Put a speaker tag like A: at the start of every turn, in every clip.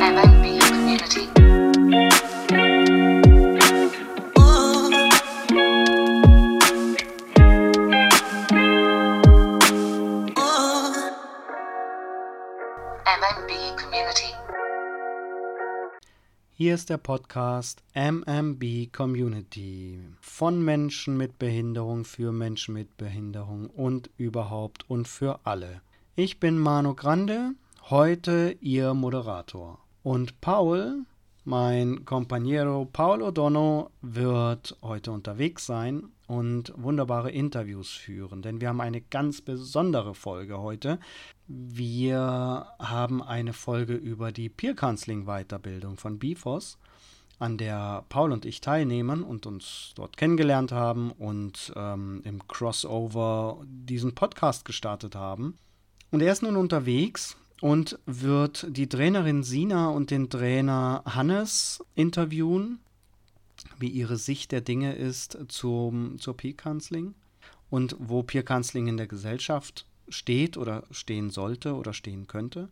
A: MMB Community. MMB Community.
B: Hier ist der Podcast MMB Community von Menschen mit Behinderung für Menschen mit Behinderung und überhaupt und für alle. Ich bin Manu Grande, heute Ihr Moderator. Und Paul, mein Companiero Paul O'Donnell, wird heute unterwegs sein und wunderbare Interviews führen, denn wir haben eine ganz besondere Folge heute. Wir haben eine Folge über die Peer Counseling Weiterbildung von BIFOS, an der Paul und ich teilnehmen und uns dort kennengelernt haben und ähm, im Crossover diesen Podcast gestartet haben. Und er ist nun unterwegs und wird die Trainerin Sina und den Trainer Hannes interviewen, wie ihre Sicht der Dinge ist zum, zur Peer Counseling und wo Peer Counseling in der Gesellschaft steht oder stehen sollte oder stehen könnte.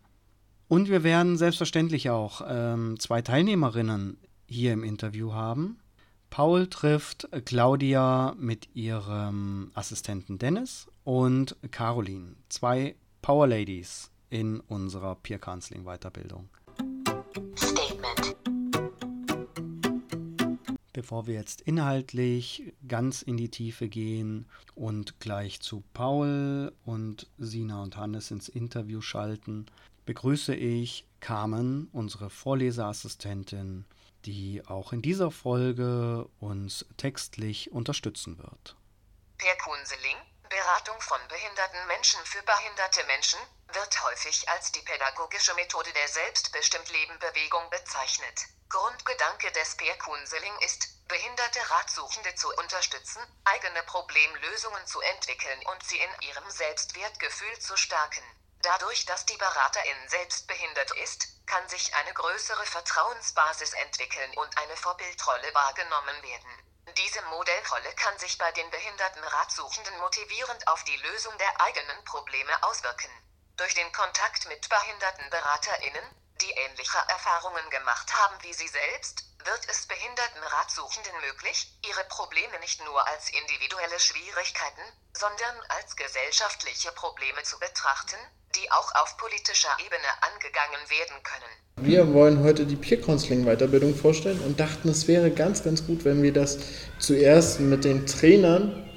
B: Und wir werden selbstverständlich auch ähm, zwei Teilnehmerinnen hier im Interview haben. Paul trifft Claudia mit ihrem Assistenten Dennis und Caroline, zwei Power Ladies in unserer Peer Counseling Weiterbildung.
A: Statement.
B: Bevor wir jetzt inhaltlich ganz in die Tiefe gehen und gleich zu Paul und Sina und Hannes ins Interview schalten, begrüße ich Carmen, unsere Vorleserassistentin, die auch in dieser Folge uns textlich unterstützen wird.
C: Per Kunseling, Beratung von behinderten Menschen für behinderte Menschen, wird häufig als die pädagogische Methode der Selbstbestimmt-Leben-Bewegung bezeichnet. Grundgedanke des Peer Counseling ist, behinderte Ratsuchende zu unterstützen, eigene Problemlösungen zu entwickeln und sie in ihrem Selbstwertgefühl zu stärken. Dadurch, dass die Beraterin selbst behindert ist, kann sich eine größere Vertrauensbasis entwickeln und eine Vorbildrolle wahrgenommen werden. Diese Modellrolle kann sich bei den behinderten Ratsuchenden motivierend auf die Lösung der eigenen Probleme auswirken. Durch den Kontakt mit behinderten BeraterInnen, die ähnliche Erfahrungen gemacht haben wie sie selbst, wird es behinderten Ratsuchenden möglich, ihre Probleme nicht nur als individuelle Schwierigkeiten, sondern als gesellschaftliche Probleme zu betrachten, die auch auf politischer Ebene angegangen werden können.
D: Wir wollen heute die Peer Counseling Weiterbildung vorstellen und dachten, es wäre ganz, ganz gut, wenn wir das zuerst mit den Trainern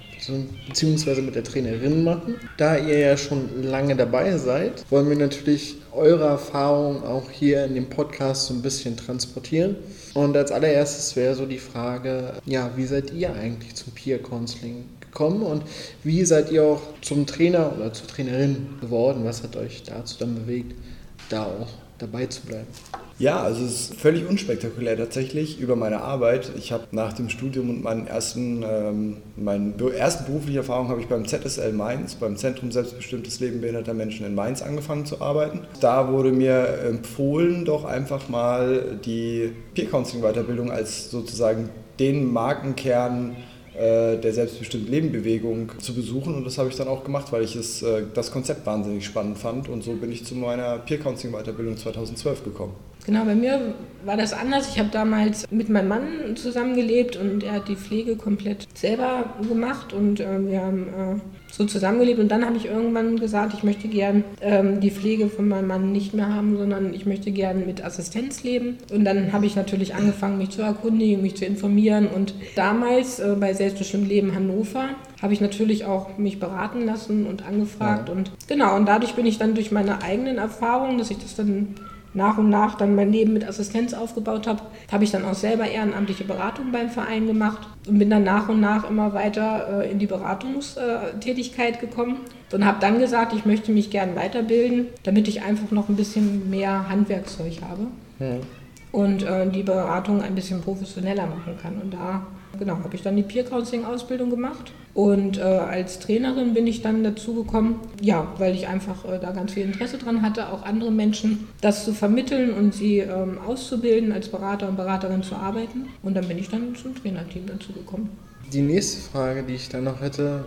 D: beziehungsweise mit der Trainerin machen. Da ihr ja schon lange dabei seid, wollen wir natürlich eure Erfahrungen auch hier in dem Podcast so ein bisschen transportieren. Und als allererstes wäre so die Frage, ja, wie seid ihr eigentlich zum Peer Counseling gekommen und wie seid ihr auch zum Trainer oder zur Trainerin geworden? Was hat euch dazu dann bewegt, da auch dabei zu bleiben?
E: Ja, also es ist völlig unspektakulär tatsächlich über meine Arbeit. Ich habe nach dem Studium und meinen ersten, ähm, meine ersten berufliche Erfahrung habe ich beim ZSL Mainz, beim Zentrum Selbstbestimmtes Leben behinderter Menschen in Mainz angefangen zu arbeiten. Da wurde mir empfohlen, doch einfach mal die Peer Counseling Weiterbildung als sozusagen den Markenkern äh, der selbstbestimmten Lebenbewegung zu besuchen und das habe ich dann auch gemacht, weil ich es, äh, das Konzept wahnsinnig spannend fand und so bin ich zu meiner Peer Counseling Weiterbildung 2012 gekommen.
F: Genau, bei mir war das anders. Ich habe damals mit meinem Mann zusammengelebt und er hat die Pflege komplett selber gemacht und äh, wir haben äh, so zusammengelebt. Und dann habe ich irgendwann gesagt, ich möchte gern ähm, die Pflege von meinem Mann nicht mehr haben, sondern ich möchte gern mit Assistenz leben. Und dann habe ich natürlich angefangen, mich zu erkundigen, mich zu informieren. Und damals äh, bei Selbstbestimmt Leben Hannover habe ich natürlich auch mich beraten lassen und angefragt.
D: Ja.
F: Und genau, und dadurch bin ich dann durch meine eigenen Erfahrungen, dass ich das dann nach und nach dann mein Leben mit Assistenz aufgebaut habe, habe ich dann auch selber ehrenamtliche Beratung beim Verein gemacht und bin dann nach und nach immer weiter äh, in die Beratungstätigkeit gekommen und habe dann gesagt, ich möchte mich gern weiterbilden, damit ich einfach noch ein bisschen mehr Handwerkszeug habe
D: Ja.
F: und äh, die Beratung ein bisschen professioneller machen kann. Und da genau, habe ich dann die Peer Counseling Ausbildung gemacht und äh, als Trainerin bin ich dann dazu gekommen, ja, weil ich einfach äh, da ganz viel Interesse dran hatte, auch andere Menschen das zu vermitteln und sie ähm, auszubilden, als Berater und Beraterin zu arbeiten. Und dann bin ich dann zum Trainerteam dazu gekommen.
D: Die nächste Frage, die ich dann noch hätte,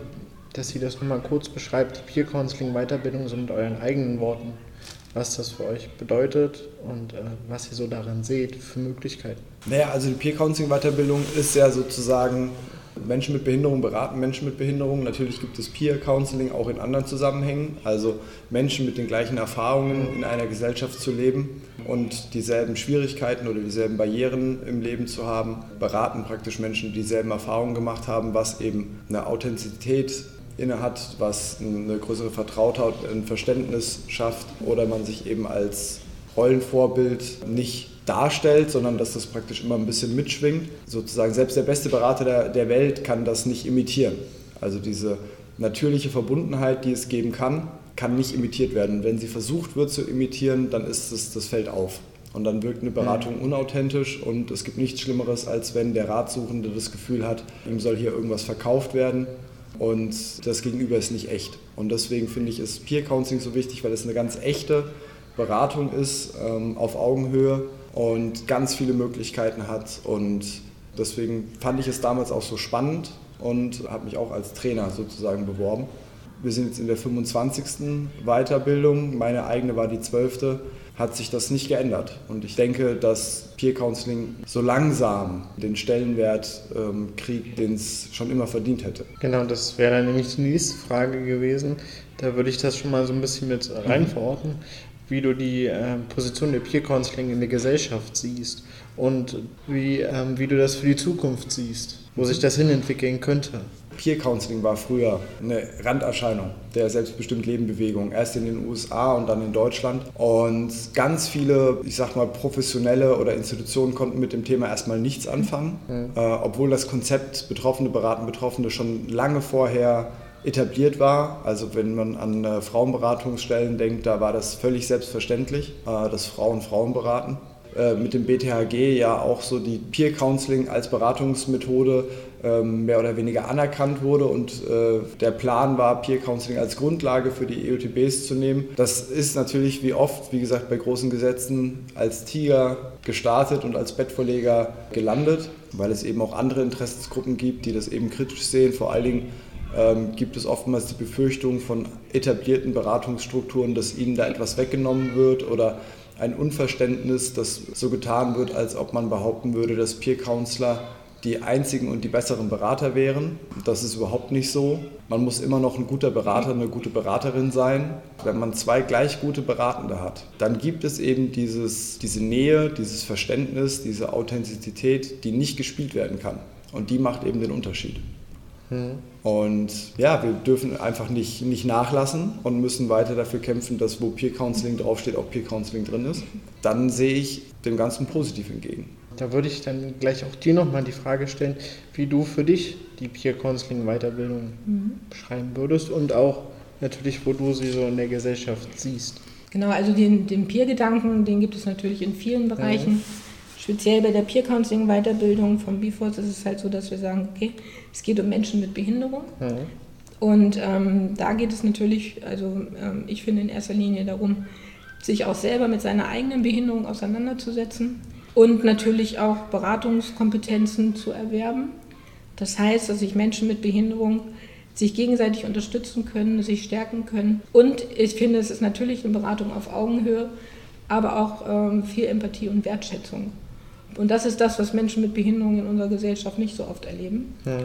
D: dass Sie das nochmal kurz beschreibt, die Peer Counseling Weiterbildung so mit euren eigenen Worten. was das für euch bedeutet und äh, was ihr so darin seht für Möglichkeiten.
E: Naja, also die Peer Counseling Weiterbildung ist ja sozusagen Menschen mit Behinderung beraten Menschen mit Behinderung. Natürlich gibt es Peer Counseling auch in anderen Zusammenhängen, also Menschen mit den gleichen Erfahrungen in einer Gesellschaft zu leben und dieselben Schwierigkeiten oder dieselben Barrieren im Leben zu haben, beraten praktisch Menschen, die dieselben Erfahrungen gemacht haben, was eben eine Authentizität innehat, was eine größere Vertrautheit, ein Verständnis schafft oder man sich eben als Rollenvorbild nicht darstellt, sondern dass das praktisch immer ein bisschen mitschwingt. Sozusagen selbst der beste Berater der, der Welt kann das nicht imitieren. Also diese natürliche Verbundenheit, die es geben kann, kann nicht imitiert werden. Wenn sie versucht wird zu imitieren, dann ist es, das fällt auf. Und dann wirkt eine Beratung unauthentisch und es gibt nichts Schlimmeres, als wenn der Ratsuchende das Gefühl hat, ihm soll hier irgendwas verkauft werden und das Gegenüber ist nicht echt. Und deswegen finde ich, ist Peer Counseling so wichtig, weil es eine ganz echte Beratung ist, ähm, auf Augenhöhe und ganz viele Möglichkeiten hat. Und deswegen fand ich es damals auch so spannend und habe mich auch als Trainer sozusagen beworben. Wir sind jetzt in der 25. Weiterbildung, meine eigene war die 12. Hat sich das nicht geändert. Und ich denke, dass Peer Counseling so langsam den Stellenwert ähm, kriegt, den es schon immer verdient hätte.
D: Genau, das wäre dann nämlich die nächste Frage gewesen. Da würde ich das schon mal so ein bisschen mit rein verorten wie du die äh, Position der Peer Counseling in der Gesellschaft siehst und wie, ähm, wie du das für die Zukunft siehst, wo sich das hinentwickeln könnte.
E: Peer Counseling war früher eine Randerscheinung der selbstbestimmt Leben Bewegung. Erst in den USA und dann in Deutschland. Und ganz viele, ich sag mal, professionelle oder Institutionen konnten mit dem Thema erstmal nichts anfangen, mhm. äh, obwohl das Konzept Betroffene beraten Betroffene schon lange vorher etabliert war. Also wenn man an äh, Frauenberatungsstellen denkt, da war das völlig selbstverständlich, äh, dass Frauen Frauen beraten. Äh, mit dem BTHG ja auch so die Peer Counseling als Beratungsmethode ähm, mehr oder weniger anerkannt wurde und der Plan war, Peer Counseling als Grundlage für die EUTBs zu nehmen. Das ist natürlich wie oft, wie gesagt, bei großen Gesetzen als Tiger gestartet und als Bettvorleger gelandet, weil es eben auch andere Interessensgruppen gibt, die das eben kritisch sehen, vor allen Dingen ähm, gibt es oftmals die Befürchtung von etablierten Beratungsstrukturen, dass ihnen da etwas weggenommen wird oder ein Unverständnis, dass so getan wird, als ob man behaupten würde, dass Peer Counselor die einzigen und die besseren Berater wären. Das ist überhaupt nicht so. Man muss immer noch ein guter Berater, eine gute Beraterin sein. Wenn man zwei gleich gute Beratende hat, dann gibt es eben dieses, diese Nähe, dieses Verständnis, diese Authentizität, die nicht gespielt werden kann. Und die macht eben den Unterschied. Mhm. Und ja, wir dürfen einfach nicht, nicht nachlassen und müssen weiter dafür kämpfen, dass wo Peer Counseling draufsteht, auch Peer Counseling drin ist. Dann sehe ich dem Ganzen positiv entgegen.
D: Da würde ich dann gleich auch dir nochmal die Frage stellen, wie du für dich die Peer Counseling Weiterbildung mhm. beschreiben würdest und auch natürlich, wo du sie so in der Gesellschaft siehst.
F: Genau, also den, den Peer-Gedanken, den gibt es natürlich in vielen Bereichen. Mhm. Speziell bei der Peer Counseling Weiterbildung vom BIFOS ist es halt so, dass wir sagen, okay, es geht um Menschen mit Behinderung. Mhm. Und ähm, da geht es natürlich, also ähm, ich finde in erster Linie darum, sich auch selber mit seiner eigenen Behinderung auseinanderzusetzen und natürlich auch Beratungskompetenzen zu erwerben. Das heißt, dass sich Menschen mit Behinderung sich gegenseitig unterstützen können, sich stärken können. Und ich finde, es ist natürlich eine Beratung auf Augenhöhe, aber auch ähm, viel Empathie und Wertschätzung. Und das ist das, was Menschen mit Behinderungen in unserer Gesellschaft nicht so oft erleben. Ja.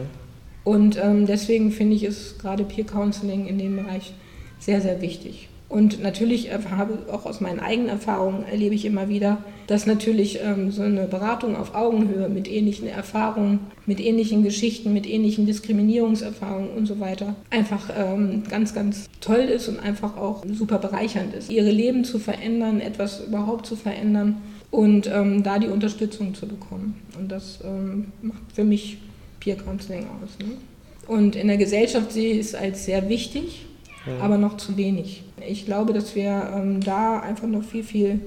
F: Und ähm, deswegen finde ich es gerade Peer Counseling in dem Bereich sehr, sehr wichtig. Und natürlich habe auch aus meinen eigenen Erfahrungen erlebe ich immer wieder, dass natürlich ähm, so eine Beratung auf Augenhöhe mit ähnlichen Erfahrungen, mit ähnlichen Geschichten, mit ähnlichen Diskriminierungserfahrungen und so weiter einfach ähm, ganz, ganz toll ist und einfach auch super bereichernd ist. Ihre Leben zu verändern, etwas überhaupt zu verändern und ähm, da die Unterstützung zu bekommen. Und das ähm, macht für mich Peer Counseling aus. Ne? Und in der Gesellschaft sehe ich es als sehr wichtig, ja. aber noch zu wenig. Ich glaube, dass wir ähm, da einfach noch viel, viel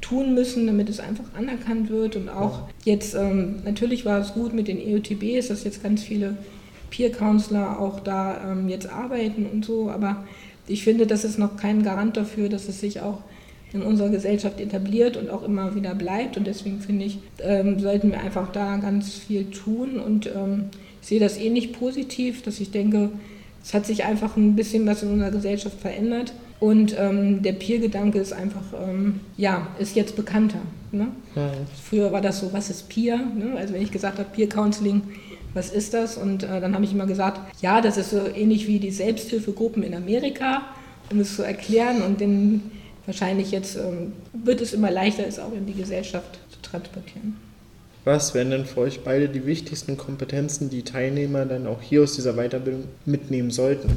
F: tun müssen, damit es einfach anerkannt wird. Und auch ja. jetzt, ähm, natürlich war es gut mit den EOTBs, dass jetzt ganz viele Peer-Counselor auch da ähm, jetzt arbeiten und so, aber ich finde, das ist noch kein Garant dafür, dass es sich auch in unserer Gesellschaft etabliert und auch immer wieder bleibt. Und deswegen finde ich, ähm, sollten wir einfach da ganz viel tun. Und ähm, ich sehe das ähnlich positiv, dass ich denke, es hat sich einfach ein bisschen was in unserer Gesellschaft verändert. Und ähm, der Peer-Gedanke ist einfach, ähm, ja, ist jetzt bekannter. Ne? Ja. Früher war das so, was ist Peer? Ne? Also wenn ich gesagt habe, Peer-Counseling, was ist das? Und äh, dann habe ich immer gesagt, ja, das ist so ähnlich wie die Selbsthilfegruppen in Amerika, um es zu erklären. Und dann wahrscheinlich jetzt ähm, wird es immer leichter, es auch in die Gesellschaft zu transportieren.
D: Was wären denn für euch beide die wichtigsten Kompetenzen, die Teilnehmer dann auch hier aus dieser Weiterbildung mitnehmen sollten?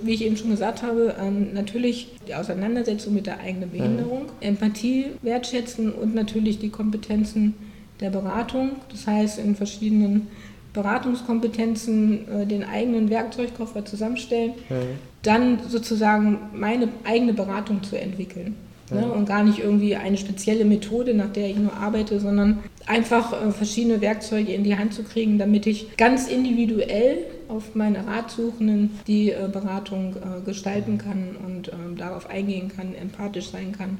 F: Wie ich eben schon gesagt habe, ähm, natürlich die Auseinandersetzung mit der eigenen Behinderung, ja. Empathie wertschätzen und natürlich die Kompetenzen der Beratung. Das heißt, in verschiedenen Beratungskompetenzen äh, den eigenen Werkzeugkoffer zusammenstellen, ja. Dann sozusagen meine eigene Beratung zu entwickeln. Ne? Und gar nicht irgendwie eine spezielle Methode, nach der ich nur arbeite, sondern einfach äh, verschiedene Werkzeuge in die Hand zu kriegen, damit ich ganz individuell auf meine Ratsuchenden die äh, Beratung äh, gestalten kann und ähm, darauf eingehen kann, empathisch sein kann.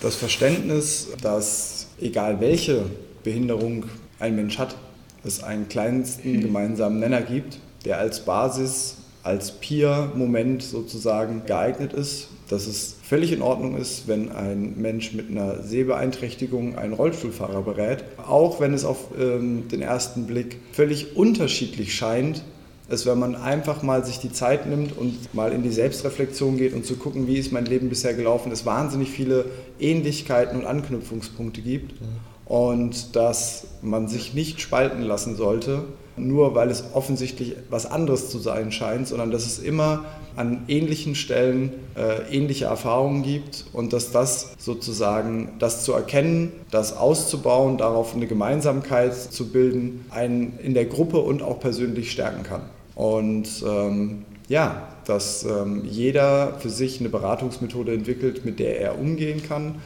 E: Das Verständnis, dass egal welche Behinderung ein Mensch hat, es einen kleinsten gemeinsamen Nenner gibt, der als Basis, als Peer-Moment sozusagen geeignet ist, dass es völlig in Ordnung ist, wenn ein Mensch mit einer Sehbeeinträchtigung einen Rollstuhlfahrer berät, auch wenn es auf ähm, den ersten Blick völlig unterschiedlich scheint, ist, wenn man einfach mal sich die Zeit nimmt und mal in die Selbstreflexion geht und zu gucken, wie ist mein Leben bisher gelaufen, es wahnsinnig viele Ähnlichkeiten und Anknüpfungspunkte gibt. Und dass man sich nicht spalten lassen sollte, nur weil es offensichtlich was anderes zu sein scheint, sondern dass es immer an ähnlichen Stellen äh, ähnliche Erfahrungen gibt und dass das sozusagen, das zu erkennen, das auszubauen, darauf eine Gemeinsamkeit zu bilden, einen in der Gruppe und auch persönlich stärken kann. Und ähm, ja, dass ähm, jeder für sich eine Beratungsmethode entwickelt, mit der er umgehen kann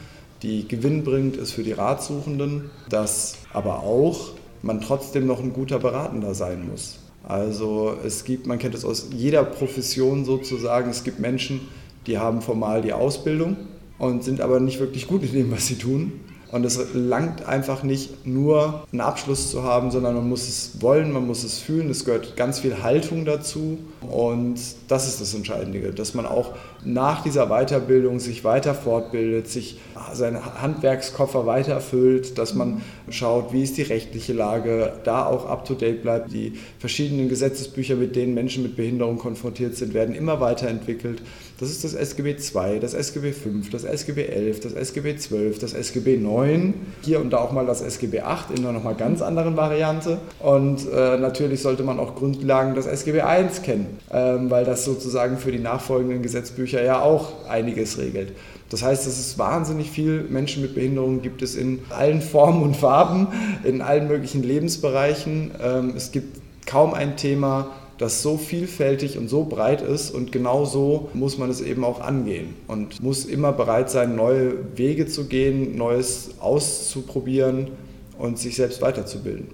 E: die Gewinn bringt, ist für die Ratsuchenden, dass aber auch man trotzdem noch ein guter Beratender sein muss. Also es gibt, man kennt es aus jeder Profession sozusagen, es gibt Menschen, die haben formal die Ausbildung und sind aber nicht wirklich gut in dem, was sie tun. Und es langt einfach nicht nur einen Abschluss zu haben, sondern man muss es wollen, man muss es fühlen. Es gehört ganz viel Haltung dazu. Und das ist das Entscheidende, dass man auch nach dieser Weiterbildung sich weiter fortbildet, sich seinen Handwerkskoffer weiterfüllt, dass man schaut, wie ist die rechtliche Lage, da auch up-to-date bleibt. Die verschiedenen Gesetzesbücher, mit denen Menschen mit Behinderung konfrontiert sind, werden immer weiterentwickelt. Das ist das SGB II, das SGB V, das SGB XI, das SGB XII, das SGB IX, hier und da auch mal das SGB VIII in einer nochmal ganz anderen Variante. Und äh, natürlich sollte man auch Grundlagen des SGB I kennen, ähm, weil das sozusagen für die nachfolgenden Gesetzbücher ja auch einiges regelt. Das heißt, es ist wahnsinnig viel Menschen mit Behinderungen gibt es in allen Formen und Farben, in allen möglichen Lebensbereichen. Ähm, es gibt kaum ein Thema, das so vielfältig und so breit ist und genau so muss man es eben auch angehen und muss immer bereit sein, neue Wege zu gehen, Neues auszuprobieren und sich selbst weiterzubilden.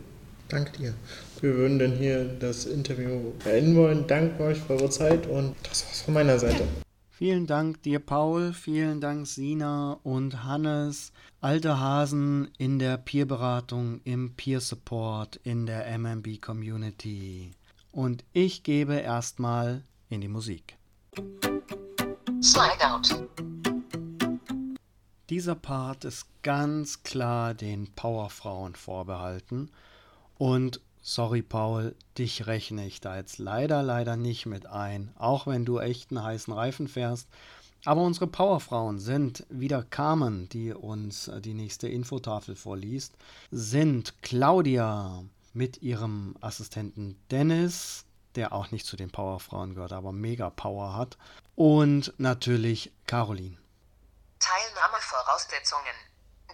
D: Danke dir. Wir würden dann hier das Interview beenden wollen. Danke euch für eure Zeit und das war's von meiner Seite.
G: Vielen Dank dir, Paul. Vielen Dank, Sina und Hannes. Alte Hasen in der Peerberatung, im Peer Support, in der MMB Community und ich gebe erstmal in die Musik. Slide out. Dieser Part ist ganz klar den Powerfrauen vorbehalten und sorry Paul, dich rechne ich da jetzt leider leider nicht mit ein, auch wenn du echt einen heißen Reifen fährst. Aber unsere Powerfrauen sind wieder Carmen, die uns die nächste Infotafel vorliest, sind Claudia, mit ihrem Assistenten Dennis, der auch nicht zu den Powerfrauen gehört, aber mega Power hat. Und natürlich Caroline.
C: Teilnahmevoraussetzungen.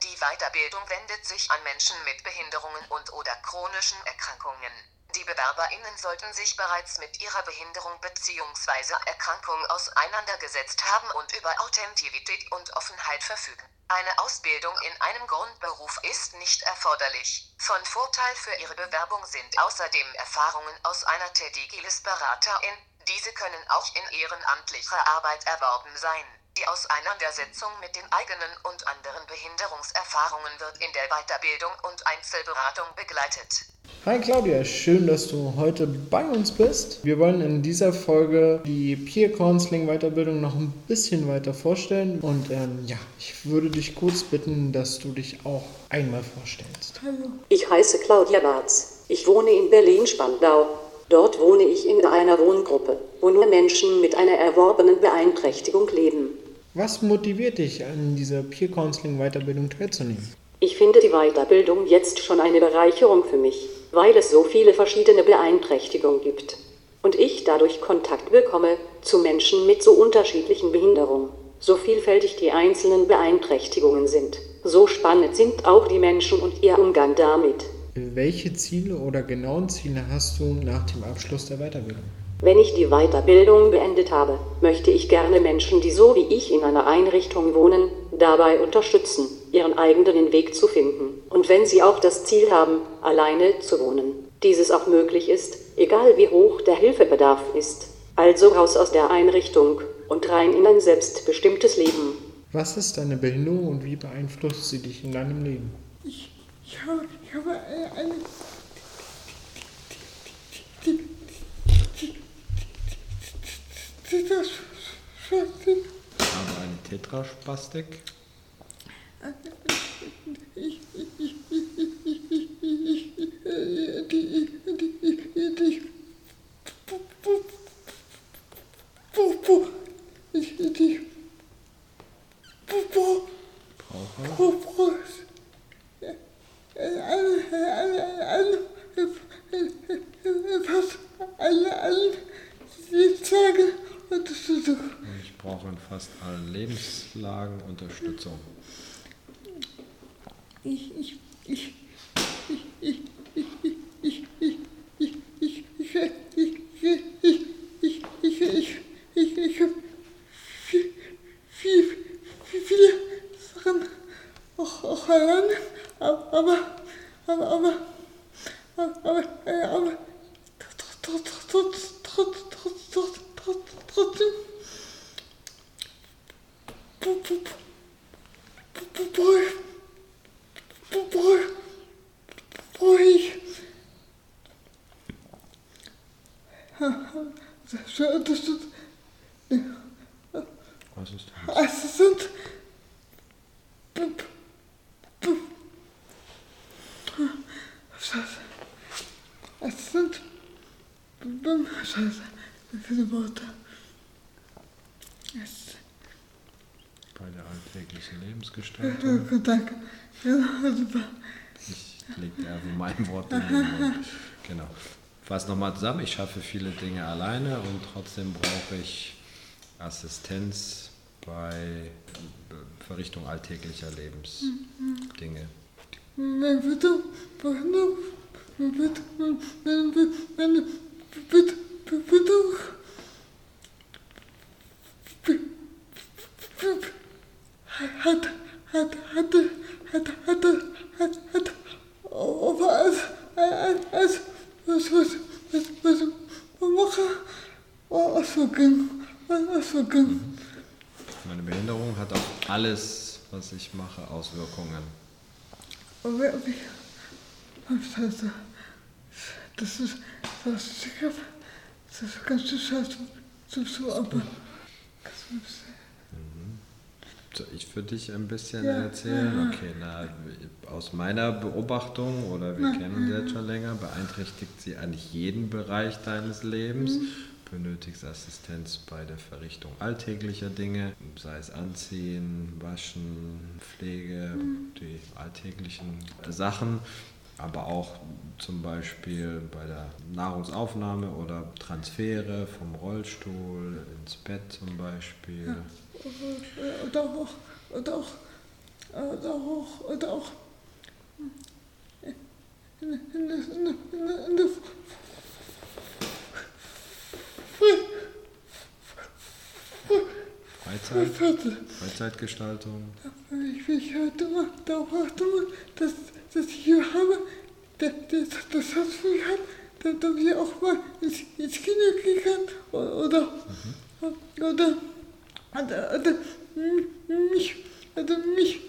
C: Die Weiterbildung wendet sich an Menschen mit Behinderungen und oder chronischen Erkrankungen. Die BewerberInnen sollten sich bereits mit ihrer Behinderung bzw. Erkrankung auseinandergesetzt haben und über Authentizität und Offenheit verfügen. Eine Ausbildung in einem Grundberuf ist nicht erforderlich. Von Vorteil für Ihre Bewerbung sind außerdem Erfahrungen aus einer Tätigkeit als Beraterin. Diese können auch in ehrenamtlicher Arbeit erworben sein. Die Auseinandersetzung mit den eigenen und anderen Behinderungserfahrungen wird in der Weiterbildung und Einzelberatung begleitet.
D: Hi Claudia, schön, dass du heute bei uns bist. Wir wollen in dieser Folge die Peer Counseling Weiterbildung noch ein bisschen weiter vorstellen. Und ähm, ja, ich würde dich kurz bitten, dass du dich auch einmal vorstellst.
H: Ich heiße Claudia Barz. Ich wohne in Berlin-Spandau. Dort wohne ich in einer Wohngruppe, wo nur Menschen mit einer erworbenen Beeinträchtigung leben.
D: Was motiviert dich, an dieser Peer Counseling Weiterbildung teilzunehmen?
H: Ich finde die Weiterbildung jetzt schon eine Bereicherung für mich, weil es so viele verschiedene Beeinträchtigungen gibt. Und ich dadurch Kontakt bekomme zu Menschen mit so unterschiedlichen Behinderungen. So vielfältig die einzelnen Beeinträchtigungen sind, so spannend sind auch die Menschen und ihr Umgang damit.
D: Welche Ziele oder genauen Ziele hast du nach dem Abschluss der Weiterbildung?
H: Wenn ich die Weiterbildung beendet habe, möchte ich gerne Menschen, die so wie ich in einer Einrichtung wohnen, dabei unterstützen, ihren eigenen Weg zu finden. Und wenn sie auch das Ziel haben, alleine zu wohnen, dieses auch möglich ist, egal wie hoch der Hilfebedarf ist. Also raus aus der Einrichtung und rein in ein selbstbestimmtes Leben.
D: Was ist deine Behinderung und wie beeinflusst sie dich in deinem Leben?
I: Ich, ich habe, ich habe eine, eine Tetraspastik.
J: Aber eine Tetraspastik?
I: Ich, ich, ich, ich, ich, ich, ich, die, die, die, ich, die,
J: Brauche? Ich brauche in fast allen Lebenslagen Unterstützung.
I: Ich, ich, ich, Danke. Ja, super.
J: Ich lege einfach mein Wort in den Mund. Genau. Fass nochmal zusammen. Ich schaffe viele Dinge alleine und trotzdem brauche ich Assistenz bei Verrichtung alltäglicher Lebensdinge.
I: Hat, hat, hatte, hat, hatte, hat, hat, aber als, als, als, was, was, was, was, was mache, was so ging, was so ging.
J: Meine Behinderung hat auf alles, was ich mache, Auswirkungen.
I: Scheiße, das ist, das ist, ich hab, das ist ganz schön scheiße, so, aber,
J: Ich für dich ein bisschen
I: Ja,
J: erzählen. Okay, na, aus meiner Beobachtung, oder wir kennen uns jetzt schon länger, beeinträchtigt sie eigentlich jeden Bereich deines Lebens. Benötigst Assistenz bei der Verrichtung alltäglicher Dinge, sei es Anziehen, Waschen, Pflege, die alltäglichen Sachen, aber auch zum Beispiel bei der Nahrungsaufnahme oder Transfere vom Rollstuhl ins Bett zum Beispiel.
I: Oder auch, oder auch, oder auch, oder auch,
J: Freizeit,
I: Freizeit.
J: Freizeitgestaltung.
I: Ich will heute mal darauf achten, dass, dass ich hier habe, das, das, das hat mich hat, dass, dass ich auch mal ins, ins Kino gehen kann oder, oder, hat, hat, hm, hm, mich, hat mich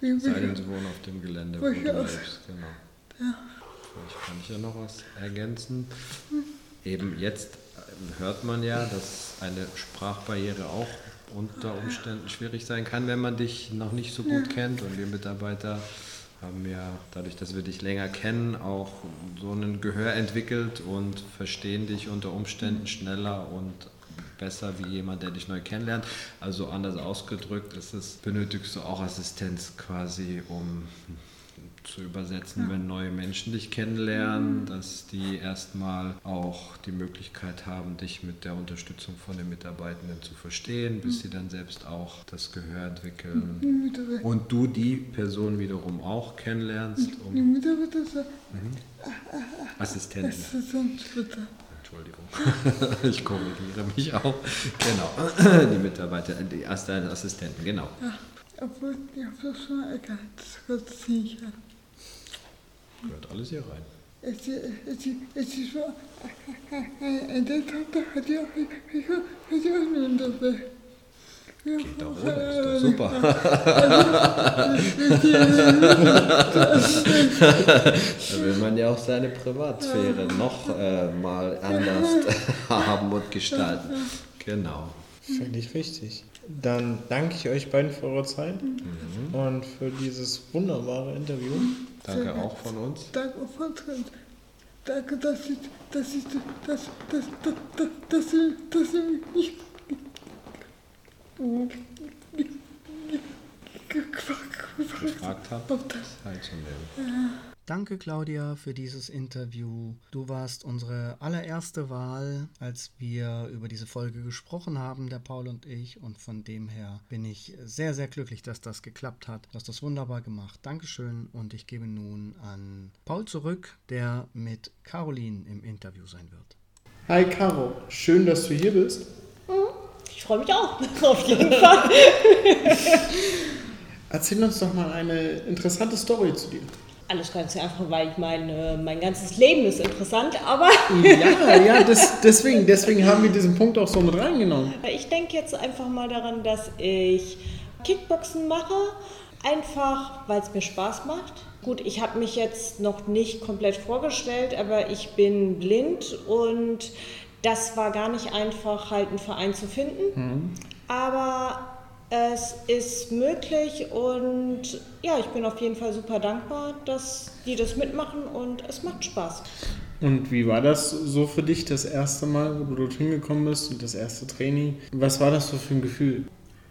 J: Sei denn, sie wohnen auf dem Gelände, wo du lebst. Genau. Vielleicht kann ich ja noch was ergänzen. Eben jetzt ähm, hört man ja, dass eine Sprachbarriere auch unter Umständen schwierig sein kann, wenn man dich noch nicht so gut kennt. Und wir Mitarbeiter haben ja, dadurch, dass wir dich länger kennen, auch so ein Gehör entwickelt und verstehen dich unter Umständen schneller und besser wie jemand, der dich neu kennenlernt. Also anders ausgedrückt ist es, benötigst du auch Assistenz quasi, um zu übersetzen, wenn neue Menschen dich kennenlernen, dass die erstmal auch die Möglichkeit haben, dich mit der Unterstützung von den Mitarbeitenden zu verstehen, bis sie dann selbst auch das Gehör entwickeln. Und du die Person wiederum auch kennenlernst, um
I: Mitarbeiter
J: Entschuldigung, ich korrigiere mich auch. Genau, die Mitarbeiter, die ersten Assistenten, genau.
I: Obwohl, ich habe das schon Gott sicher.
J: Gehört alles hier rein.
I: Es ist, es ist, es ist so, ein Tochter hat ja auch, ich habe einen dabei.
J: Geht doch ohne, ist doch super. Da will man ja auch seine Privatsphäre noch äh, mal anders haben und gestalten. Genau.
D: Völlig richtig. Dann danke ich euch beiden für eure Zeit und für dieses wunderbare Interview.
J: Danke auch von uns.
I: Danke, Vater. Danke, dass ich, dass ich, dass, dass, dass, dass, dass Sie, dass Mich
J: Gefragt habt, teilzunehmen.
G: Danke, Claudia, für dieses Interview. Du warst unsere allererste Wahl, als wir über diese Folge gesprochen haben, der Paul und ich. Und von dem her bin ich sehr, sehr glücklich, dass das geklappt hat. Du hast das wunderbar gemacht. Dankeschön. Und ich gebe nun an Paul zurück, der mit Caroline im Interview sein wird.
D: Hi Caro, schön, dass du hier bist.
K: Ich freue mich auch, auf jeden Fall.
D: Erzähl uns doch mal eine interessante Story zu dir.
K: Alles ganz einfach, weil ich meine, mein ganzes Leben ist interessant, aber
D: Ja, ja, das, deswegen, deswegen haben wir diesen Punkt auch so mit reingenommen.
K: ich denke jetzt einfach mal daran, dass ich Kickboxen mache, einfach weil es mir Spaß macht. Gut, ich habe mich jetzt noch nicht komplett vorgestellt, aber ich bin blind und das war gar nicht einfach, halt einen Verein zu finden. Aber es ist möglich und ja, ich bin auf jeden Fall super dankbar, dass die das mitmachen und es macht Spaß.
D: Und wie war das so für dich das erste Mal, wo du dort hingekommen bist und das erste Training? Was war das so für ein Gefühl?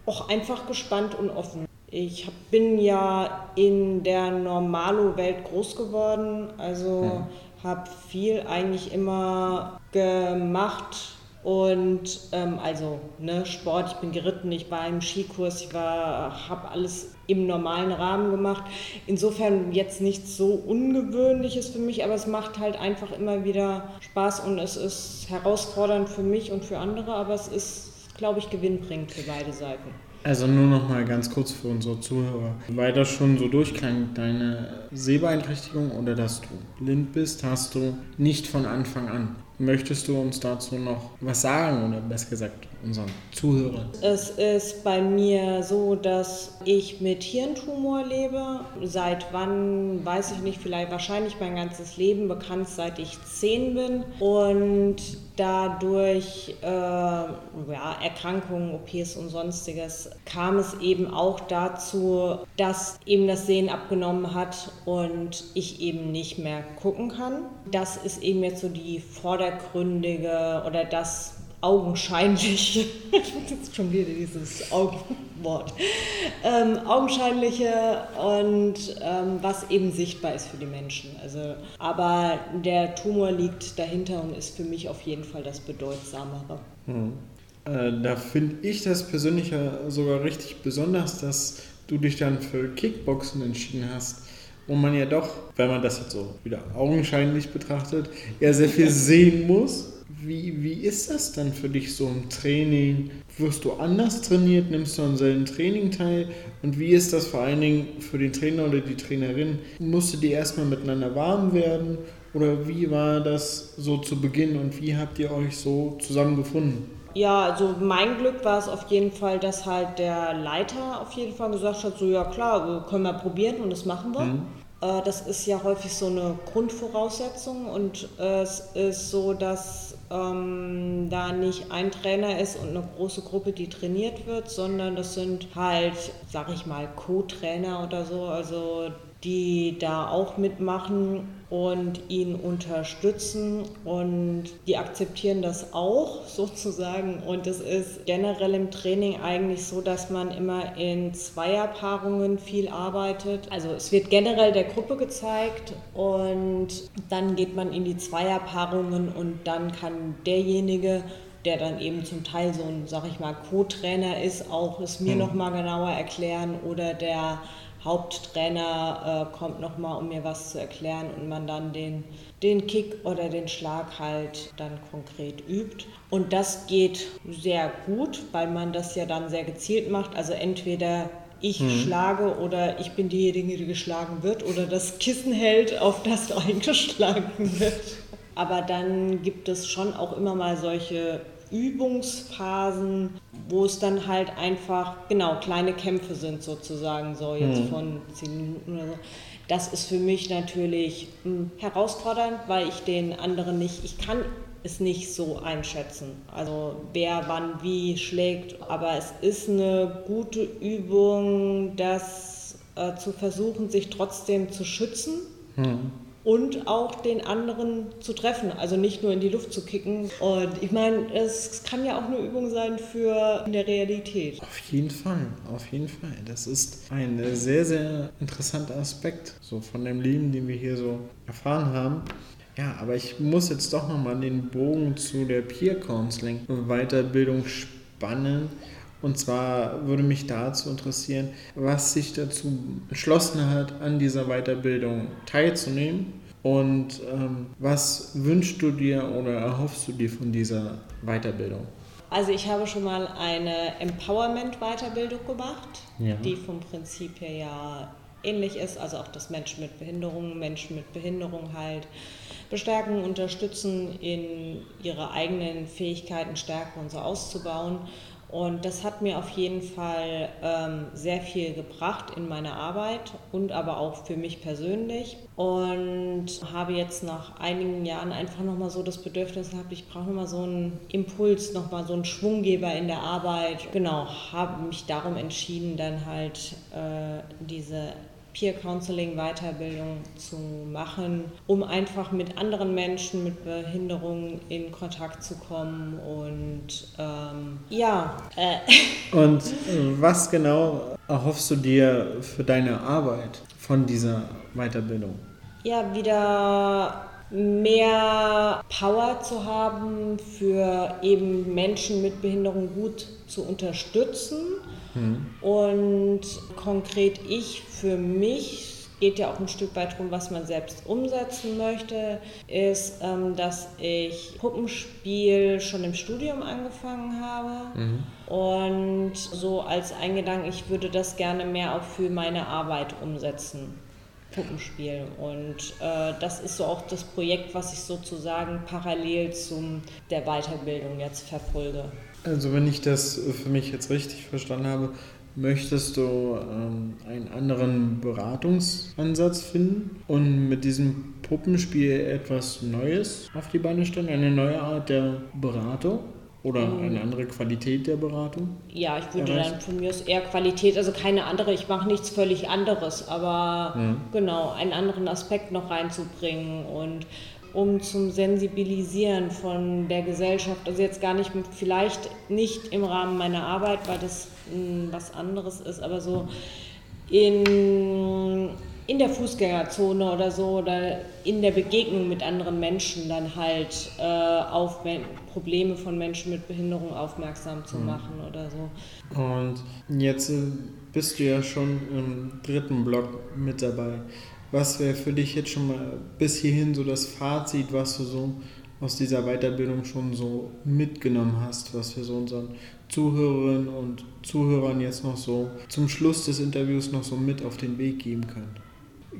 K: Auch einfach gespannt und offen. Ich bin ja in der Normalo-Welt groß geworden, also habe viel eigentlich immer gemacht und ähm, also ne, Sport, ich bin geritten, ich war im Skikurs, ich habe alles im normalen Rahmen gemacht. Insofern jetzt nichts so Ungewöhnliches für mich, aber es macht halt einfach immer wieder Spaß und es ist herausfordernd für mich und für andere, aber es ist, glaube ich, gewinnbringend für beide Seiten.
D: Also nur noch mal ganz kurz für unsere Zuhörer. Weil das schon so durchklang, deine Sehbeeinträchtigung oder dass du blind bist, hast du nicht von Anfang an. Möchtest du uns dazu noch was sagen oder besser gesagt unseren Zuhörern?
K: Es ist bei mir so, dass ich mit Hirntumor lebe. Seit wann, weiß ich nicht, vielleicht wahrscheinlich mein ganzes Leben, bekannt seit ich zehn bin. Und dadurch äh, ja, Erkrankungen, OPs und sonstiges kam es eben auch dazu, dass eben das Sehen abgenommen hat und ich eben nicht mehr gucken kann. Das ist eben jetzt so die vordergründige oder das augenscheinlich, ist schon wieder dieses Augenwort, ähm, augenscheinliche und ähm, was eben sichtbar ist für die Menschen. Also, aber der Tumor liegt dahinter und ist für mich auf jeden Fall das Bedeutsamere.
D: Äh, da finde ich das persönlich sogar richtig besonders, dass du dich dann für Kickboxen entschieden hast. Wo man ja doch, wenn man das jetzt so wieder augenscheinlich betrachtet, ja sehr viel sehen muss. Wie, wie ist das dann für dich so im Training? Wirst du anders trainiert? Nimmst du am selben Training teil? Und wie ist das vor allen Dingen für den Trainer oder die Trainerin? Musstet ihr erstmal miteinander warm werden? Oder wie war das so zu Beginn und wie habt ihr euch so zusammengefunden?
K: Ja, also mein Glück war es auf jeden Fall, dass halt der Leiter auf jeden Fall gesagt hat, so ja klar, können wir probieren und das machen wir. Mhm. Äh, das ist ja häufig so eine Grundvoraussetzung und es ist so, dass ähm, da nicht ein Trainer ist und eine große Gruppe, die trainiert wird, sondern das sind halt, sag ich mal, Co-Trainer oder so, also die da auch mitmachen und ihn unterstützen und die akzeptieren das auch sozusagen und es ist generell im Training eigentlich so, dass man immer in Zweierpaarungen viel arbeitet. Also es wird generell der Gruppe gezeigt und dann geht man in die Zweierpaarungen und dann kann derjenige der dann eben zum Teil so ein, sag ich mal, Co-Trainer ist, auch es mir mhm. noch mal genauer erklären oder der Haupttrainer äh, kommt nochmal, um mir was zu erklären und man dann den, den Kick oder den Schlag halt dann konkret übt. Und das geht sehr gut, weil man das ja dann sehr gezielt macht. Also entweder ich mhm. schlage oder ich bin diejenige, die geschlagen wird oder das Kissen hält, auf das eingeschlagen wird. Aber dann gibt es schon auch immer mal solche Übungsphasen, wo es dann halt einfach, genau, kleine Kämpfe sind sozusagen, so jetzt mhm. von zehn Minuten oder so. Das ist für mich natürlich mh, hm, herausfordernd, weil ich den anderen nicht, ich kann es nicht so einschätzen. Also wer wann wie schlägt. Aber es ist eine gute Übung, das äh, zu versuchen, sich trotzdem zu schützen. Mhm und auch den anderen zu treffen, also nicht nur in die Luft zu kicken. Und ich meine, es kann ja auch eine Übung sein für in der Realität.
D: Auf jeden Fall, auf jeden Fall. Das ist ein sehr, sehr interessanter Aspekt so von dem Leben, den wir hier so erfahren haben. Ja, aber ich muss jetzt doch nochmal den Bogen zu der Peer Counseling Weiterbildung spannen. Und zwar würde mich dazu interessieren, was sich dazu entschlossen hat, an dieser Weiterbildung teilzunehmen. Und ähm, was wünschst du dir oder erhoffst du dir von dieser Weiterbildung?
K: Also ich habe schon mal eine Empowerment-Weiterbildung gemacht, ja. die vom Prinzip her ja ähnlich ist, also auch das Menschen mit Behinderung, Menschen mit Behinderung halt bestärken, unterstützen, in ihre eigenen Fähigkeiten stärken und so auszubauen. Und das hat mir auf jeden Fall ähm, sehr viel gebracht in meiner Arbeit und aber auch für mich persönlich. Und habe jetzt nach einigen Jahren einfach nochmal so das Bedürfnis gehabt, ich brauche nochmal so einen Impuls, nochmal so einen Schwunggeber in der Arbeit. Genau, habe mich darum entschieden, dann halt äh, diese Peer Counseling Weiterbildung zu machen, um einfach mit anderen Menschen mit Behinderungen in Kontakt zu kommen und ähm, ja.
D: Äh. Und was genau erhoffst du dir für deine Arbeit von dieser Weiterbildung?
K: Ja, wieder mehr Power zu haben, für eben Menschen mit Behinderung gut zu unterstützen Mhm. Und konkret ich für mich geht ja auch ein Stück weit darum, was man selbst umsetzen möchte, ist, ähm, dass ich Puppenspiel schon im Studium angefangen habe. Mhm. Und so als ein Gedanke, ich würde das gerne mehr auch für meine Arbeit umsetzen. Puppenspiel. Und äh, das ist so auch das Projekt, was ich sozusagen parallel zum der Weiterbildung jetzt verfolge.
D: Also wenn ich das für mich jetzt richtig verstanden habe, möchtest du ähm, einen anderen Beratungsansatz finden und mit diesem Puppenspiel etwas Neues auf die Beine stellen, eine neue Art der Beratung? Oder ähm, eine andere Qualität der Beratung?
K: Ja, ich würde erreicht? dann von mir aus eher Qualität, also keine andere, ich mache nichts völlig anderes, aber ja. genau, einen anderen Aspekt noch reinzubringen und um zum Sensibilisieren von der Gesellschaft, also jetzt gar nicht, vielleicht nicht im Rahmen meiner Arbeit, weil das mh, hm, was anderes ist, aber so in, in der Fußgängerzone oder so oder in der Begegnung mit anderen Menschen dann halt äh, auf Probleme von Menschen mit Behinderung aufmerksam zu mhm. machen oder so.
D: Und jetzt äh, bist du ja schon im dritten Block mit dabei. Was wäre für dich jetzt schon mal bis hierhin so das Fazit, was du so
L: aus dieser Weiterbildung schon so mitgenommen hast, was wir so unseren Zuhörerinnen und Zuhörern jetzt noch so zum Schluss des Interviews noch so mit auf den Weg geben können?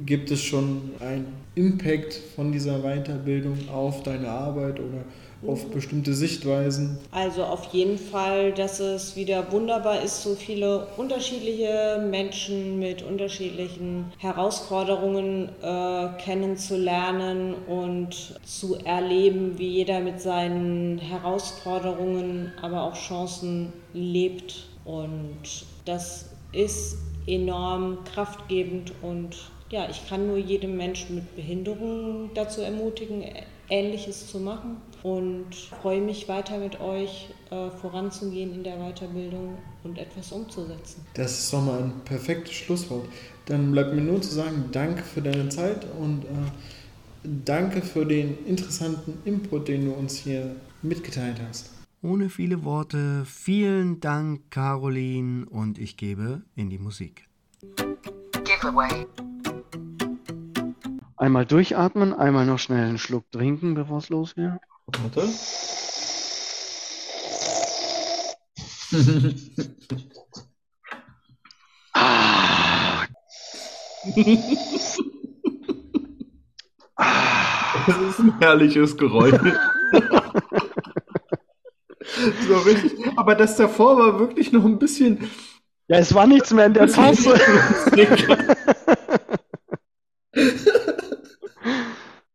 L: Gibt es schon einen Impact von dieser Weiterbildung auf deine Arbeit oder auf bestimmte Sichtweisen?
K: Also auf jeden Fall, dass es wieder wunderbar ist, so viele unterschiedliche Menschen mit unterschiedlichen Herausforderungen äh, kennenzulernen und zu erleben, wie jeder mit seinen Herausforderungen, aber auch Chancen lebt. Und das ist enorm kraftgebend und ja, ich kann nur jedem Menschen mit Behinderung dazu ermutigen, Ähnliches zu machen und freue mich weiter mit euch äh, voranzugehen in der Weiterbildung und etwas umzusetzen.
L: Das ist doch mal ein perfektes Schlusswort. Dann bleibt mir nur zu sagen, danke für deine Zeit und äh, danke für den interessanten Input, den du uns hier mitgeteilt hast.
G: Ohne viele Worte, vielen Dank, Caroline, und ich gebe in die Musik.
C: Giveaway.
G: Einmal durchatmen, einmal noch schnell einen Schluck trinken, bevor es losgeht.
L: Warte.
G: Ah.
L: Das ist ein herrliches Geräusch. so richtig. Aber das davor war wirklich noch ein bisschen.
G: Ja, es war nichts mehr in der Tasse.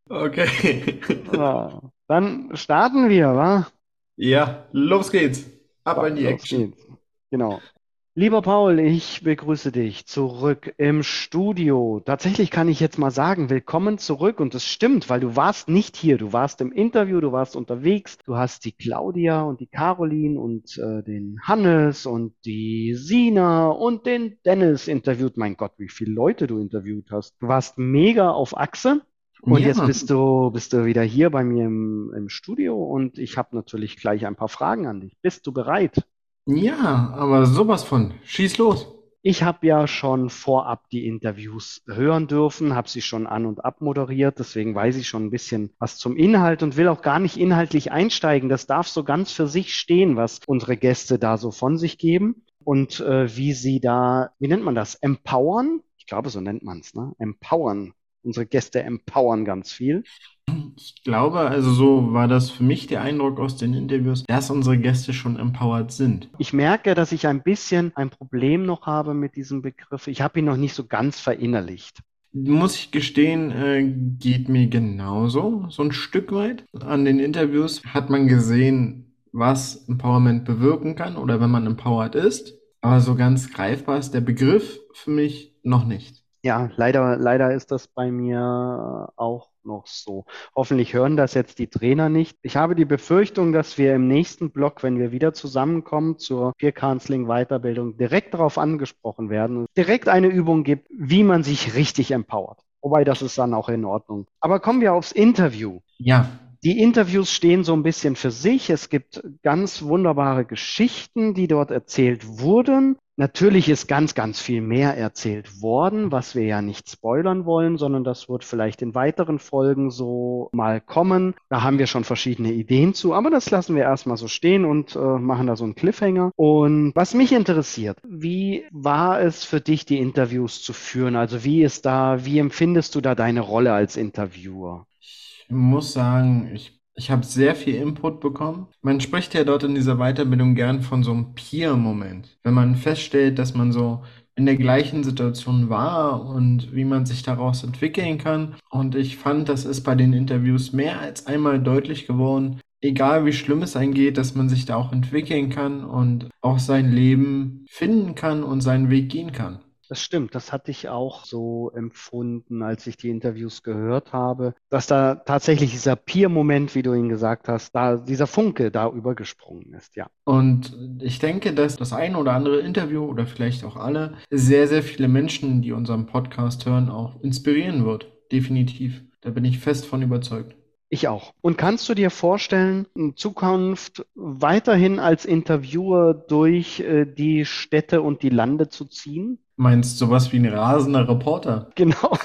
L: okay.
G: Ja, dann starten wir, wa?
L: Ja, los geht's. Ab in die
G: Los
L: Action.
G: geht's. Genau. Lieber Paul, ich begrüße dich zurück im Studio. Tatsächlich kann ich jetzt mal sagen, willkommen zurück. Und das stimmt, weil du warst nicht hier. Du warst im Interview, du warst unterwegs. Du hast die Claudia und die Caroline und äh, den Hannes und die Sina und den Dennis interviewt. Mein Gott, wie viele Leute du interviewt hast. Du warst mega auf Achse. Und
L: Ja.
G: jetzt bist du, bist du wieder hier bei mir im, im Studio und ich habe natürlich gleich ein paar Fragen an dich. Bist du bereit?
L: Ja, aber sowas von. Schieß los.
G: Ich habe ja schon vorab die Interviews hören dürfen, habe sie schon an und ab moderiert, deswegen weiß ich schon ein bisschen was zum Inhalt und will auch gar nicht inhaltlich einsteigen. Das darf so ganz für sich stehen, was unsere Gäste da so von sich geben und äh, wie sie da, wie nennt man das? Empowern? Ich glaube, so nennt man es, ne? Empowern. Unsere Gäste empowern ganz viel.
L: Ich glaube, also so war das für mich der Eindruck aus den Interviews, dass unsere Gäste schon empowered sind.
G: Ich merke, dass ich ein bisschen ein Problem noch habe mit diesem Begriff. Ich habe ihn noch nicht so ganz verinnerlicht.
L: Muss ich gestehen, äh, geht mir genauso, so ein Stück weit. An den Interviews hat man gesehen, was Empowerment bewirken kann oder wenn man empowered ist. Aber so ganz greifbar ist der Begriff für mich noch nicht.
G: Ja, leider, leider ist das bei mir auch noch so. Hoffentlich hören das jetzt die Trainer nicht. Ich habe die Befürchtung, dass wir im nächsten Block, wenn wir wieder zusammenkommen zur Peer Counseling Weiterbildung, direkt darauf angesprochen werden und direkt eine Übung gibt, wie man sich richtig empowert. Wobei das ist dann auch in Ordnung. Aber kommen wir aufs Interview.
L: Ja,
G: Die Interviews stehen so ein bisschen für sich. Es gibt ganz wunderbare Geschichten, die dort erzählt wurden. Natürlich ist ganz, ganz viel mehr erzählt worden, was wir ja nicht spoilern wollen, sondern das wird vielleicht in weiteren Folgen so mal kommen. Da haben wir schon verschiedene Ideen zu, aber das lassen wir erstmal so stehen und äh, machen da so einen Cliffhanger. Und was mich interessiert, wie war es für dich, die Interviews zu führen? Also wie ist da, wie empfindest du da deine Rolle als Interviewer?
L: Muss sagen, ich, ich habe sehr viel Input bekommen. Man spricht ja dort in dieser Weiterbildung gern von so einem Peer-Moment. Wenn man feststellt, dass man so in der gleichen Situation war und wie man sich daraus entwickeln kann. Und ich fand, das ist bei den Interviews mehr als einmal deutlich geworden, egal wie schlimm es eingeht, dass man sich da auch entwickeln kann und auch sein Leben finden kann und seinen Weg gehen kann.
G: Das stimmt, das hatte ich auch so empfunden, als ich die Interviews gehört habe, dass da tatsächlich dieser Peer-Moment, wie du ihn gesagt hast, da dieser Funke da übergesprungen ist, ja.
L: Und ich denke, dass das ein oder andere Interview oder vielleicht auch alle sehr, sehr viele Menschen, die unseren Podcast hören, auch inspirieren wird. Definitiv. Da bin ich fest von überzeugt.
G: Ich auch. Und kannst du dir vorstellen, in Zukunft weiterhin als Interviewer durch äh, die Städte und die Lande zu ziehen?
L: Meinst sowas wie ein rasender Reporter?
G: Genau.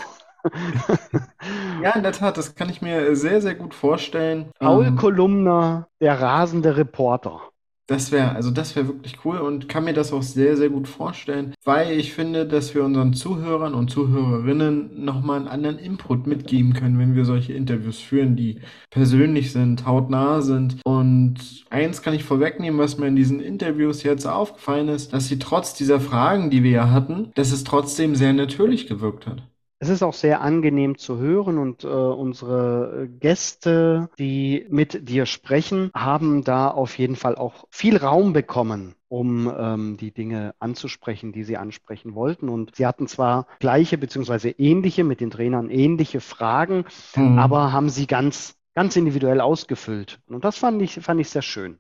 L: Ja, in der Tat, das kann ich mir sehr, sehr gut vorstellen.
G: Paul
L: Ähm,
G: Kolumner, der rasende Reporter.
L: Das wäre, also das wäre wirklich cool und kann mir das auch sehr, sehr gut vorstellen, weil ich finde, dass wir unseren Zuhörern und Zuhörerinnen nochmal einen anderen Input mitgeben können, wenn wir solche Interviews führen, die persönlich sind, hautnah sind. Und eins kann ich vorwegnehmen, was mir in diesen Interviews jetzt aufgefallen ist, dass sie trotz dieser Fragen, die wir ja hatten, dass es trotzdem sehr natürlich gewirkt hat.
G: Es ist auch sehr angenehm zu hören und äh, unsere Gäste, die mit dir sprechen, haben da auf jeden Fall auch viel Raum bekommen, um ähm, die Dinge anzusprechen, die sie ansprechen wollten. Und sie hatten zwar gleiche beziehungsweise ähnliche, mit den Trainern ähnliche Fragen,
L: Mhm.
G: aber haben sie ganz, ganz individuell ausgefüllt. Und das fand ich, fand ich sehr schön.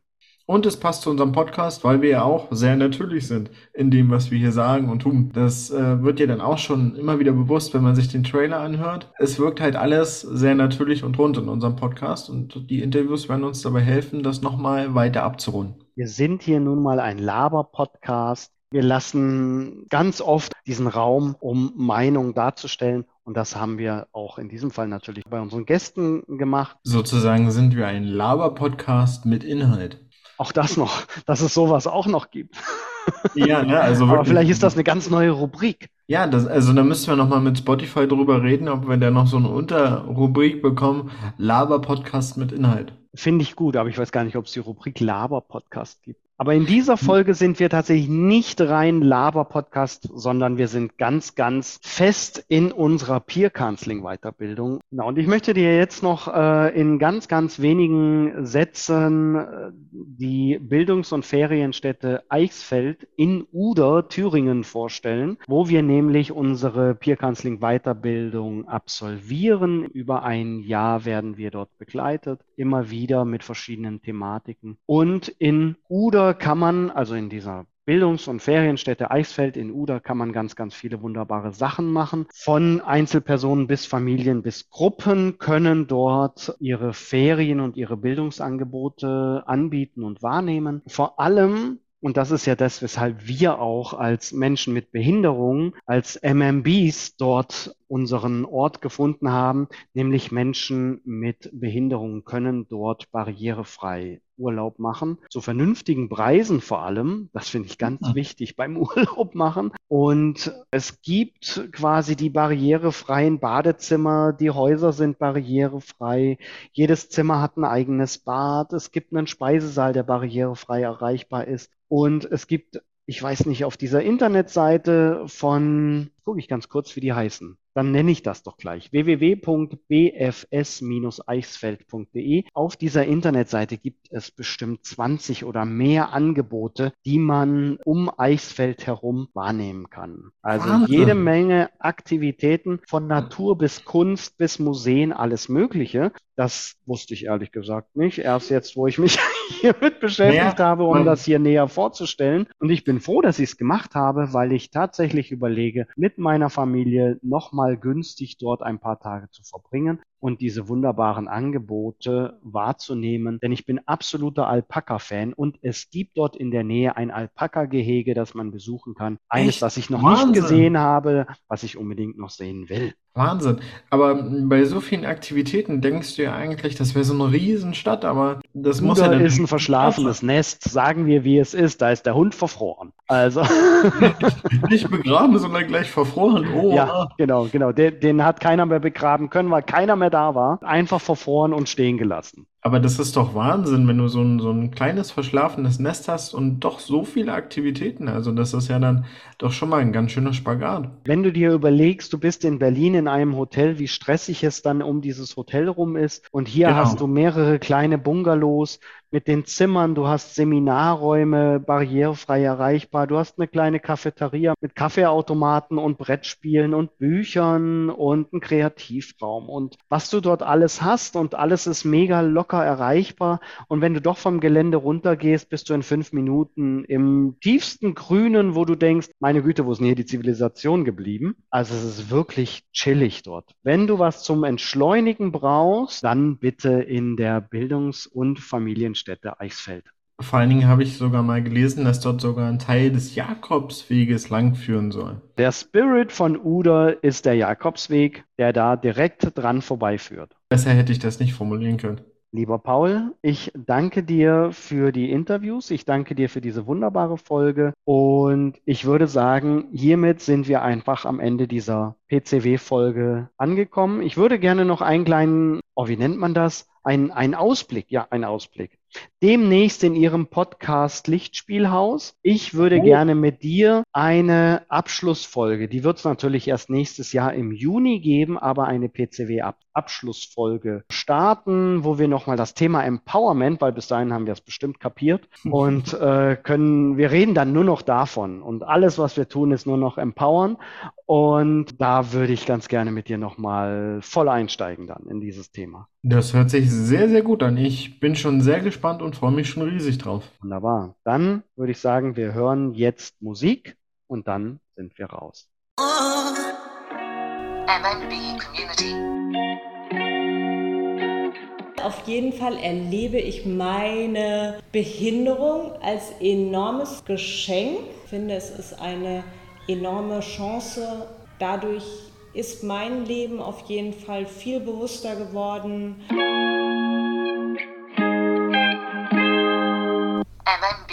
L: Und es passt zu unserem Podcast, weil wir ja auch sehr natürlich sind in dem, was wir hier sagen und tun. Das äh, wird dir dann auch schon immer wieder bewusst, wenn man sich den Trailer anhört. Es wirkt halt alles sehr natürlich und rund in unserem Podcast und die Interviews werden uns dabei helfen, das nochmal weiter abzurunden.
G: Wir sind hier nun mal ein Laber-Podcast. Wir lassen ganz oft diesen Raum, um Meinungen darzustellen. Und das haben wir auch in diesem Fall natürlich bei unseren Gästen gemacht.
L: Sozusagen sind wir ein Laber-Podcast mit Inhalt.
G: Auch das noch, dass es sowas auch noch gibt.
L: Ja, ne, also
G: Aber
L: wirklich.
G: vielleicht ist das eine ganz neue Rubrik.
L: Ja, das, also da müssen wir nochmal mit Spotify drüber reden, ob wir da noch so eine Unterrubrik bekommen. Laber-Podcast mit Inhalt.
G: Finde ich gut, aber ich weiß gar nicht, ob es die Rubrik Laber-Podcast gibt. Aber in dieser Folge sind wir tatsächlich nicht rein Laber-Podcast, sondern wir sind ganz, ganz fest in unserer Peer-Counseling-Weiterbildung. Na, und ich möchte dir jetzt noch äh, in ganz, ganz wenigen Sätzen äh, die Bildungs- und Ferienstätte Eichsfeld in Uder, Thüringen vorstellen, wo wir nämlich unsere Peer-Counseling-Weiterbildung absolvieren. Über ein Jahr werden wir dort begleitet, immer wieder mit verschiedenen Thematiken. Und in Uder kann man, also in dieser Bildungs- und Ferienstätte Eichsfeld in Uder kann man ganz, ganz viele wunderbare Sachen machen. Von Einzelpersonen bis Familien bis Gruppen können dort ihre Ferien und ihre Bildungsangebote anbieten und wahrnehmen. Vor allem und das ist ja das, weshalb wir auch als Menschen mit Behinderung, als MMBs dort unseren Ort gefunden haben, nämlich Menschen mit Behinderung können dort barrierefrei Urlaub machen, zu vernünftigen Preisen vor allem. Das finde ich ganz
L: Mhm.
G: wichtig beim Urlaub machen. Und es gibt quasi die barrierefreien Badezimmer, die Häuser sind barrierefrei, jedes Zimmer hat ein eigenes Bad, es gibt einen Speisesaal, der barrierefrei erreichbar ist. Und es gibt, ich weiß nicht, auf dieser Internetseite von, gucke ich ganz kurz, wie die heißen. Dann nenne ich das doch gleich. www.bfs-eichsfeld.de. Auf dieser Internetseite gibt es bestimmt 20 oder mehr Angebote, die man um Eichsfeld herum wahrnehmen kann. Also
L: Wahnsinn.
G: jede Menge Aktivitäten von Natur bis Kunst bis Museen, alles Mögliche. Das wusste ich ehrlich gesagt nicht. Erst jetzt, wo ich mich hiermit beschäftigt
L: Naja,
G: habe, um
L: man-
G: das hier näher vorzustellen. Und ich bin froh, dass ich es gemacht habe, weil ich tatsächlich überlege, mit meiner Familie nochmal günstig dort ein paar Tage zu verbringen und diese wunderbaren Angebote wahrzunehmen. Denn ich bin absoluter Alpaka-Fan und es gibt dort in der Nähe ein Alpaka-Gehege, das man besuchen kann. Eines,
L: Echt?
G: das ich noch
L: Wahnsinn.
G: nicht gesehen habe, was ich unbedingt noch sehen will.
L: Wahnsinn. Aber bei so vielen Aktivitäten denkst du ja eigentlich, das wäre so eine Riesenstadt, aber das muss ja dann
G: ist ein verschlafenes Nest, sagen wir, wie es ist. Da ist der Hund verfroren. Also,
L: nicht begraben, sondern gleich verfroren. Oh,
G: ja, genau, genau. Den, den hat keiner mehr begraben können, weil keiner mehr da war. Einfach verfroren und stehen gelassen.
L: Aber das ist doch Wahnsinn, wenn du so ein, so ein kleines verschlafenes Nest hast und doch so viele Aktivitäten. Also das ist ja dann doch schon mal ein ganz schöner Spagat.
G: Wenn du dir überlegst, du bist in Berlin in einem Hotel, wie stressig es dann um dieses Hotel rum ist. Und hier
L: Genau.
G: hast du mehrere kleine Bungalows mit den Zimmern, du hast Seminarräume barrierefrei erreichbar, du hast eine kleine Cafeteria mit Kaffeeautomaten und Brettspielen und Büchern und einen Kreativraum und was du dort alles hast und alles ist mega locker erreichbar. Und wenn du doch vom Gelände runtergehst, bist du in fünf Minuten im tiefsten Grünen, wo du denkst, meine Güte, wo ist denn hier die Zivilisation geblieben? Also es ist wirklich chillig dort. Wenn du was zum Entschleunigen brauchst, dann bitte in der Bildungs- und Familienstätte Eichsfeld.
D: Vor allen Dingen habe ich sogar mal gelesen, dass dort sogar ein Teil des Jakobsweges langführen soll.
G: Der Spirit von Uder ist der Jakobsweg, der da direkt dran vorbeiführt.
D: Besser hätte ich das nicht formulieren können.
G: Lieber Paul, ich danke dir für die Interviews, ich danke dir für diese wunderbare Folge und ich würde sagen, hiermit sind wir einfach am Ende dieser PCW-Folge angekommen. Ich würde gerne noch einen kleinen, oh, wie nennt man das? Ein, ein Ausblick, ja, ein Ausblick. Demnächst in Ihrem Podcast Lichtspielhaus. Ich würde oh. gerne mit dir eine Abschlussfolge, die wird es natürlich erst nächstes Jahr im Juni geben, aber eine PCW-Abschlussfolge starten, wo wir nochmal das Thema Empowerment, weil bis dahin haben wir es bestimmt kapiert und äh, können, wir reden dann nur noch davon und alles, was wir tun, ist nur noch empowern und da würde ich ganz gerne mit dir nochmal voll einsteigen dann in dieses Thema.
D: Das hört sich sehr, sehr gut an. Ich bin schon sehr gespannt und freue mich schon riesig drauf.
G: Wunderbar. Dann würde ich sagen, wir hören jetzt Musik und dann sind wir raus.
C: MMB Community.
K: Auf jeden Fall erlebe ich meine Behinderung als enormes Geschenk. Ich finde, es ist eine enorme Chance. Dadurch ist mein Leben auf jeden Fall viel bewusster geworden.
C: MMB.